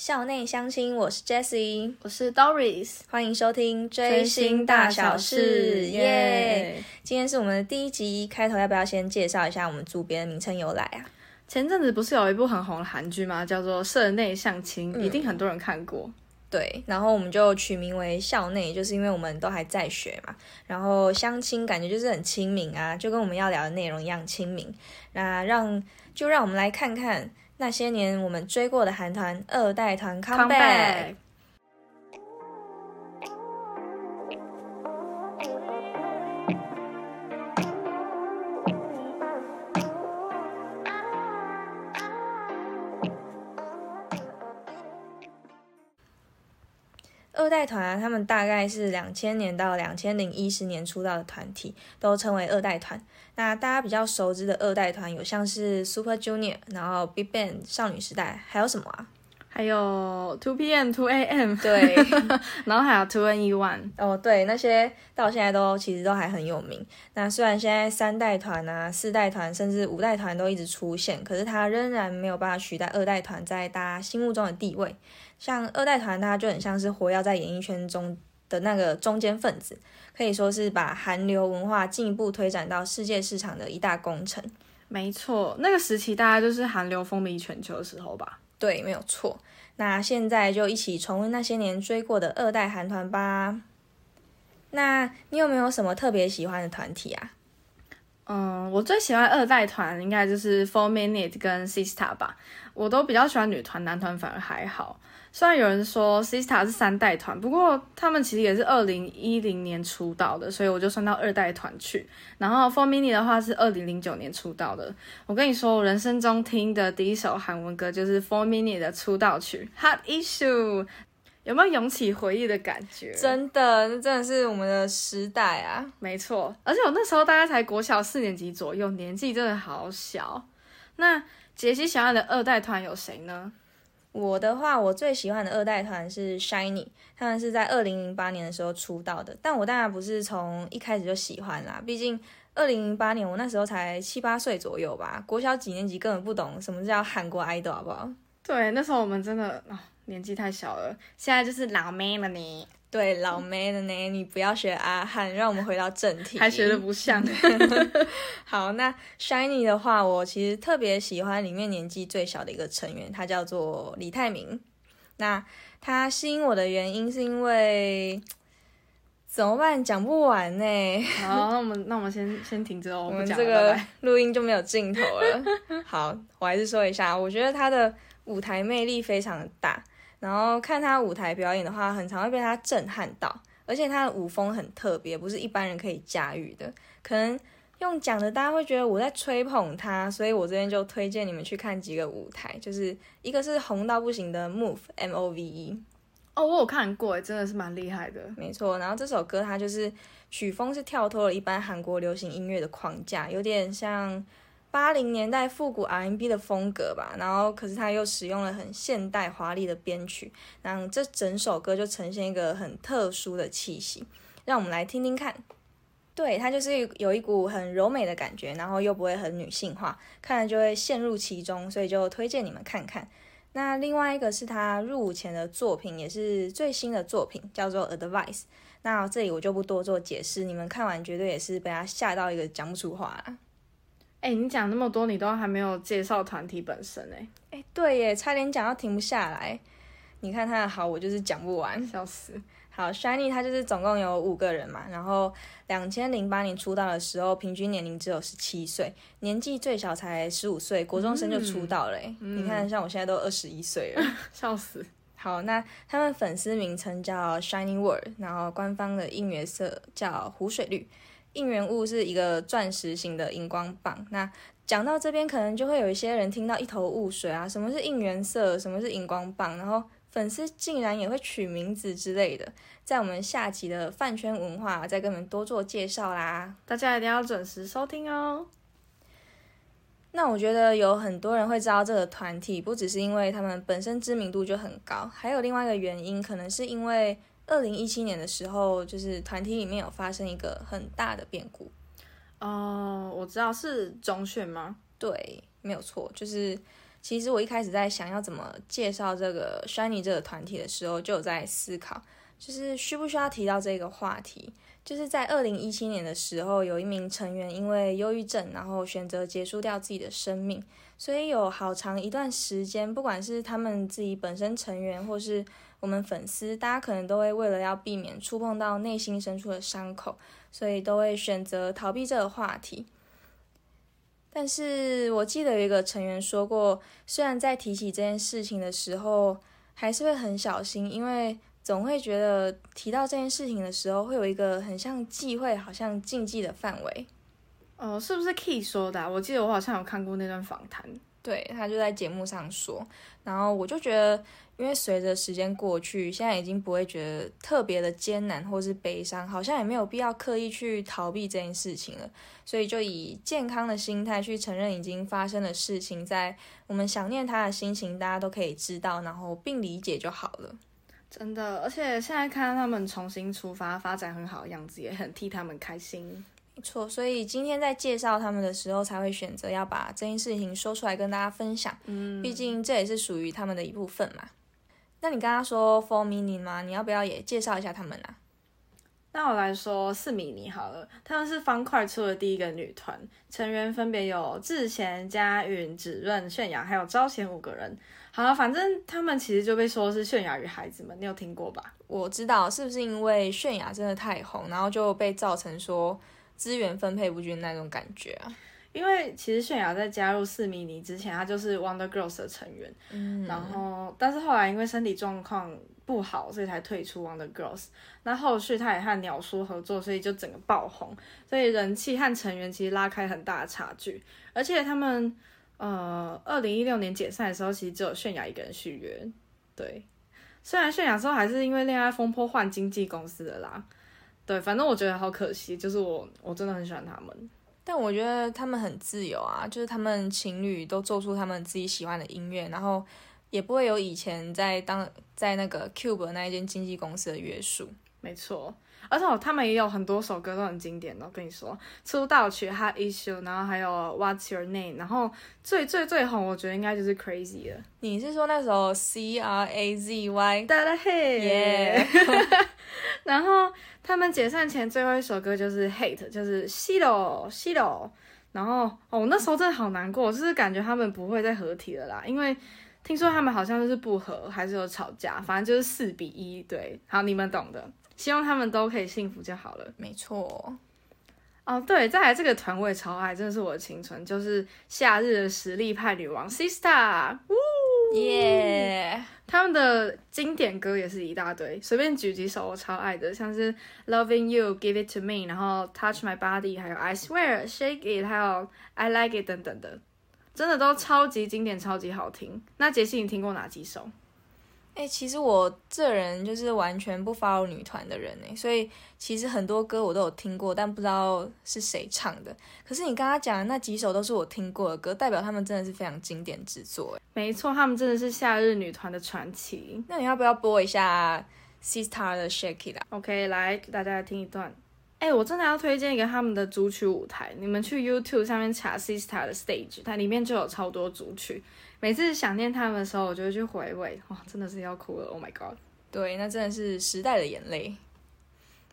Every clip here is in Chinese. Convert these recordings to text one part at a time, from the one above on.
校内相亲，我是 Jessie，我是 Doris，欢迎收听追星大小事，耶！今天是我们的第一集，开头要不要先介绍一下我们组别的名称由来啊？前阵子不是有一部很红的韩剧吗？叫做《社内相亲》，一定很多人看过。对，然后我们就取名为校内，就是因为我们都还在学嘛。然后相亲感觉就是很亲民啊，就跟我们要聊的内容一样亲民。那让就让我们来看看那些年我们追过的韩团二代团 come 代团啊，他们大概是两千年到两千零一十年出道的团体，都称为二代团。那大家比较熟知的二代团有像是 Super Junior，然后 Big Bang 少女时代，还有什么啊？还有 Two PM Two AM，对，然后还有 Two N E One。哦，对，那些到现在都其实都还很有名。那虽然现在三代团啊、四代团甚至五代团都一直出现，可是它仍然没有办法取代二代团在大家心目中的地位。像二代团，它就很像是活跃在演艺圈中的那个中间分子，可以说是把韩流文化进一步推展到世界市场的一大工程。没错，那个时期大概就是韩流风靡全球的时候吧。对，没有错。那现在就一起重温那些年追过的二代韩团吧。那你有没有什么特别喜欢的团体啊？嗯，我最喜欢二代团应该就是 Four Minute 跟 Sista 吧。我都比较喜欢女团，男团反而还好。虽然有人说 Sista 是三代团，不过他们其实也是二零一零年出道的，所以我就算到二代团去。然后 Four Minute 的话是二零零九年出道的。我跟你说，我人生中听的第一首韩文歌就是 Four Minute 的出道曲《Hot Issue》，有没有涌起回忆的感觉？真的，那真的是我们的时代啊！没错，而且我那时候大概才国小四年级左右，年纪真的好小。那杰西喜欢的二代团有谁呢？我的话，我最喜欢的二代团是 Shiny，他们是在二零零八年的时候出道的。但我当然不是从一开始就喜欢啦，毕竟二零零八年我那时候才七八岁左右吧，国小几年级根本不懂什么叫韩国 idol，好不好？对，那时候我们真的啊年纪太小了，现在就是老妹了呢。对，老妹了呢，你不要学阿汉，让我们回到正题。还学的不像。好，那 Shiny 的话，我其实特别喜欢里面年纪最小的一个成员，他叫做李泰明。那他吸引我的原因是因为怎么办？讲不完呢。好，那我们那我们先先停着哦，我们这个录音就没有镜头了。好，我还是说一下，我觉得他的舞台魅力非常的大。然后看他舞台表演的话，很常会被他震撼到，而且他的舞风很特别，不是一般人可以驾驭的。可能用讲的，大家会觉得我在吹捧他，所以我这边就推荐你们去看几个舞台，就是一个是红到不行的 Move M O V E，哦，我有看过，真的是蛮厉害的，没错。然后这首歌它就是曲风是跳脱了一般韩国流行音乐的框架，有点像。八零年代复古 R&B 的风格吧，然后可是他又使用了很现代华丽的编曲，那这整首歌就呈现一个很特殊的气息，让我们来听听看。对，它就是有一股很柔美的感觉，然后又不会很女性化，看了就会陷入其中，所以就推荐你们看看。那另外一个是他入伍前的作品，也是最新的作品，叫做 Advice。那这里我就不多做解释，你们看完绝对也是被他吓到一个讲不出话了。哎，你讲那么多，你都还没有介绍团体本身哎。哎，对耶，差点讲到停不下来。你看他的好，我就是讲不完，笑死。好，Shiny 他就是总共有五个人嘛，然后两千零八年出道的时候，平均年龄只有十七岁，年纪最小才十五岁，国中生就出道了。你看，像我现在都二十一岁了，笑死。好，那他们粉丝名称叫 Shiny World，然后官方的应援色叫湖水绿。应援物是一个钻石型的荧光棒。那讲到这边，可能就会有一些人听到一头雾水啊，什么是应援色，什么是荧光棒，然后粉丝竟然也会取名字之类的。在我们下集的饭圈文化，再跟你们多做介绍啦，大家一定要准时收听哦。那我觉得有很多人会知道这个团体，不只是因为他们本身知名度就很高，还有另外一个原因，可能是因为。二零一七年的时候，就是团体里面有发生一个很大的变故。哦，我知道是中选吗？对，没有错，就是其实我一开始在想要怎么介绍这个 Shiny 这个团体的时候，就有在思考，就是需不需要提到这个话题。就是在二零一七年的时候，有一名成员因为忧郁症，然后选择结束掉自己的生命。所以有好长一段时间，不管是他们自己本身成员，或是我们粉丝，大家可能都会为了要避免触碰到内心深处的伤口，所以都会选择逃避这个话题。但是我记得有一个成员说过，虽然在提起这件事情的时候，还是会很小心，因为。总会觉得提到这件事情的时候，会有一个很像忌讳、好像禁忌的范围。哦，是不是 Key 说的？我记得我好像有看过那段访谈。对他就在节目上说，然后我就觉得，因为随着时间过去，现在已经不会觉得特别的艰难或是悲伤，好像也没有必要刻意去逃避这件事情了。所以就以健康的心态去承认已经发生的事情，在我们想念他的心情，大家都可以知道，然后并理解就好了。真的，而且现在看到他们重新出发，发展很好的样子，也很替他们开心。没错，所以今天在介绍他们的时候，才会选择要把这件事情说出来跟大家分享。嗯，毕竟这也是属于他们的一部分嘛。那你刚刚说 Four Mini 吗？你要不要也介绍一下他们啊？那我来说四米妮好了，他们是方块出的第一个女团，成员分别有智贤、佳允、芷润、泫雅，还有昭贤五个人。好了，反正他们其实就被说是泫雅与孩子们，你有听过吧？我知道，是不是因为泫雅真的太红，然后就被造成说资源分配不均那种感觉啊？因为其实泫雅在加入四迷你之前，她就是 Wonder Girls 的成员，嗯，然后但是后来因为身体状况。不好，所以才退出 Wonder Girls。那后续她也和鸟叔合作，所以就整个爆红，所以人气和成员其实拉开很大的差距。而且他们呃，二零一六年解散的时候，其实只有泫雅一个人续约。对，虽然泫雅之后还是因为恋爱风波换经纪公司的啦。对，反正我觉得好可惜，就是我我真的很喜欢他们，但我觉得他们很自由啊，就是他们情侣都做出他们自己喜欢的音乐，然后。也不会有以前在当在那个 Cube 那一间经纪公司的约束，没错。而且他们也有很多首歌都很经典的，我跟你说，出道曲《Hot Issue》，然后还有《What's Your Name》，然后最最最红，我觉得应该就是《Crazy》了。你是说那首 C R A Z Y？哒啦嘿耶！然后他们解散前最后一首歌就是《Hate》，就是《Shiro》，Shiro》。然后哦，那时候真的好难过，就是感觉他们不会再合体了啦，因为。听说他们好像就是不和，还是有吵架，反正就是四比一。对，好，你们懂的。希望他们都可以幸福就好了。没错。哦，对，再来这个团我也超爱，真的是我的青春，就是夏日的实力派女王 Sister。呜耶！他们的经典歌也是一大堆，随便举几首我超爱的，像是 Loving You、Give It To Me，然后 Touch My Body，还有 I Swear、Shake It，还有 I Like It 等等的。真的都超级经典，超级好听。那杰西，你听过哪几首？哎，其实我这人就是完全不 follow 女团的人哎，所以其实很多歌我都有听过，但不知道是谁唱的。可是你刚刚讲的那几首都是我听过的歌，代表他们真的是非常经典之作哎。没错，他们真的是夏日女团的传奇。那你要不要播一下 Sister 的 Shake It 啊？OK，来给大家听一段。哎，我真的要推荐一个他们的主曲舞台，你们去 YouTube 上面查 Sister 的 Stage，它里面就有超多主曲。每次想念他们的时候，我就会去回味，哇，真的是要哭了！Oh my god，对，那真的是时代的眼泪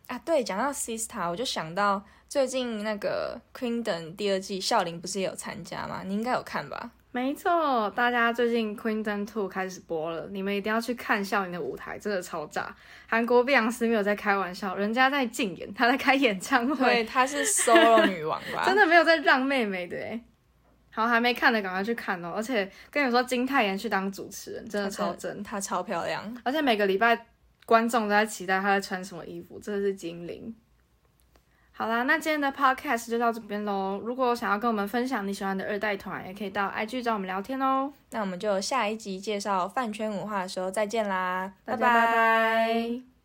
啊！对，讲到 Sister，我就想到最近那个 Queendom 第二季，笑林不是也有参加吗？你应该有看吧？没错，大家最近《Queendom Two》开始播了，你们一定要去看笑林的舞台，真的超炸！韩国碧昂斯没有在开玩笑，人家在竞演，他在开演唱会，她是 solo 女王吧？真的没有在让妹妹的哎。好，还没看的赶快去看哦！而且跟你说，金泰妍去当主持人，真的超真，她超漂亮，而且每个礼拜观众都在期待她在穿什么衣服，真的是精灵。好啦，那今天的 podcast 就到这边喽。如果想要跟我们分享你喜欢的二代团，也可以到 IG 找我们聊天哦。那我们就下一集介绍饭圈文化的时候再见啦，拜拜。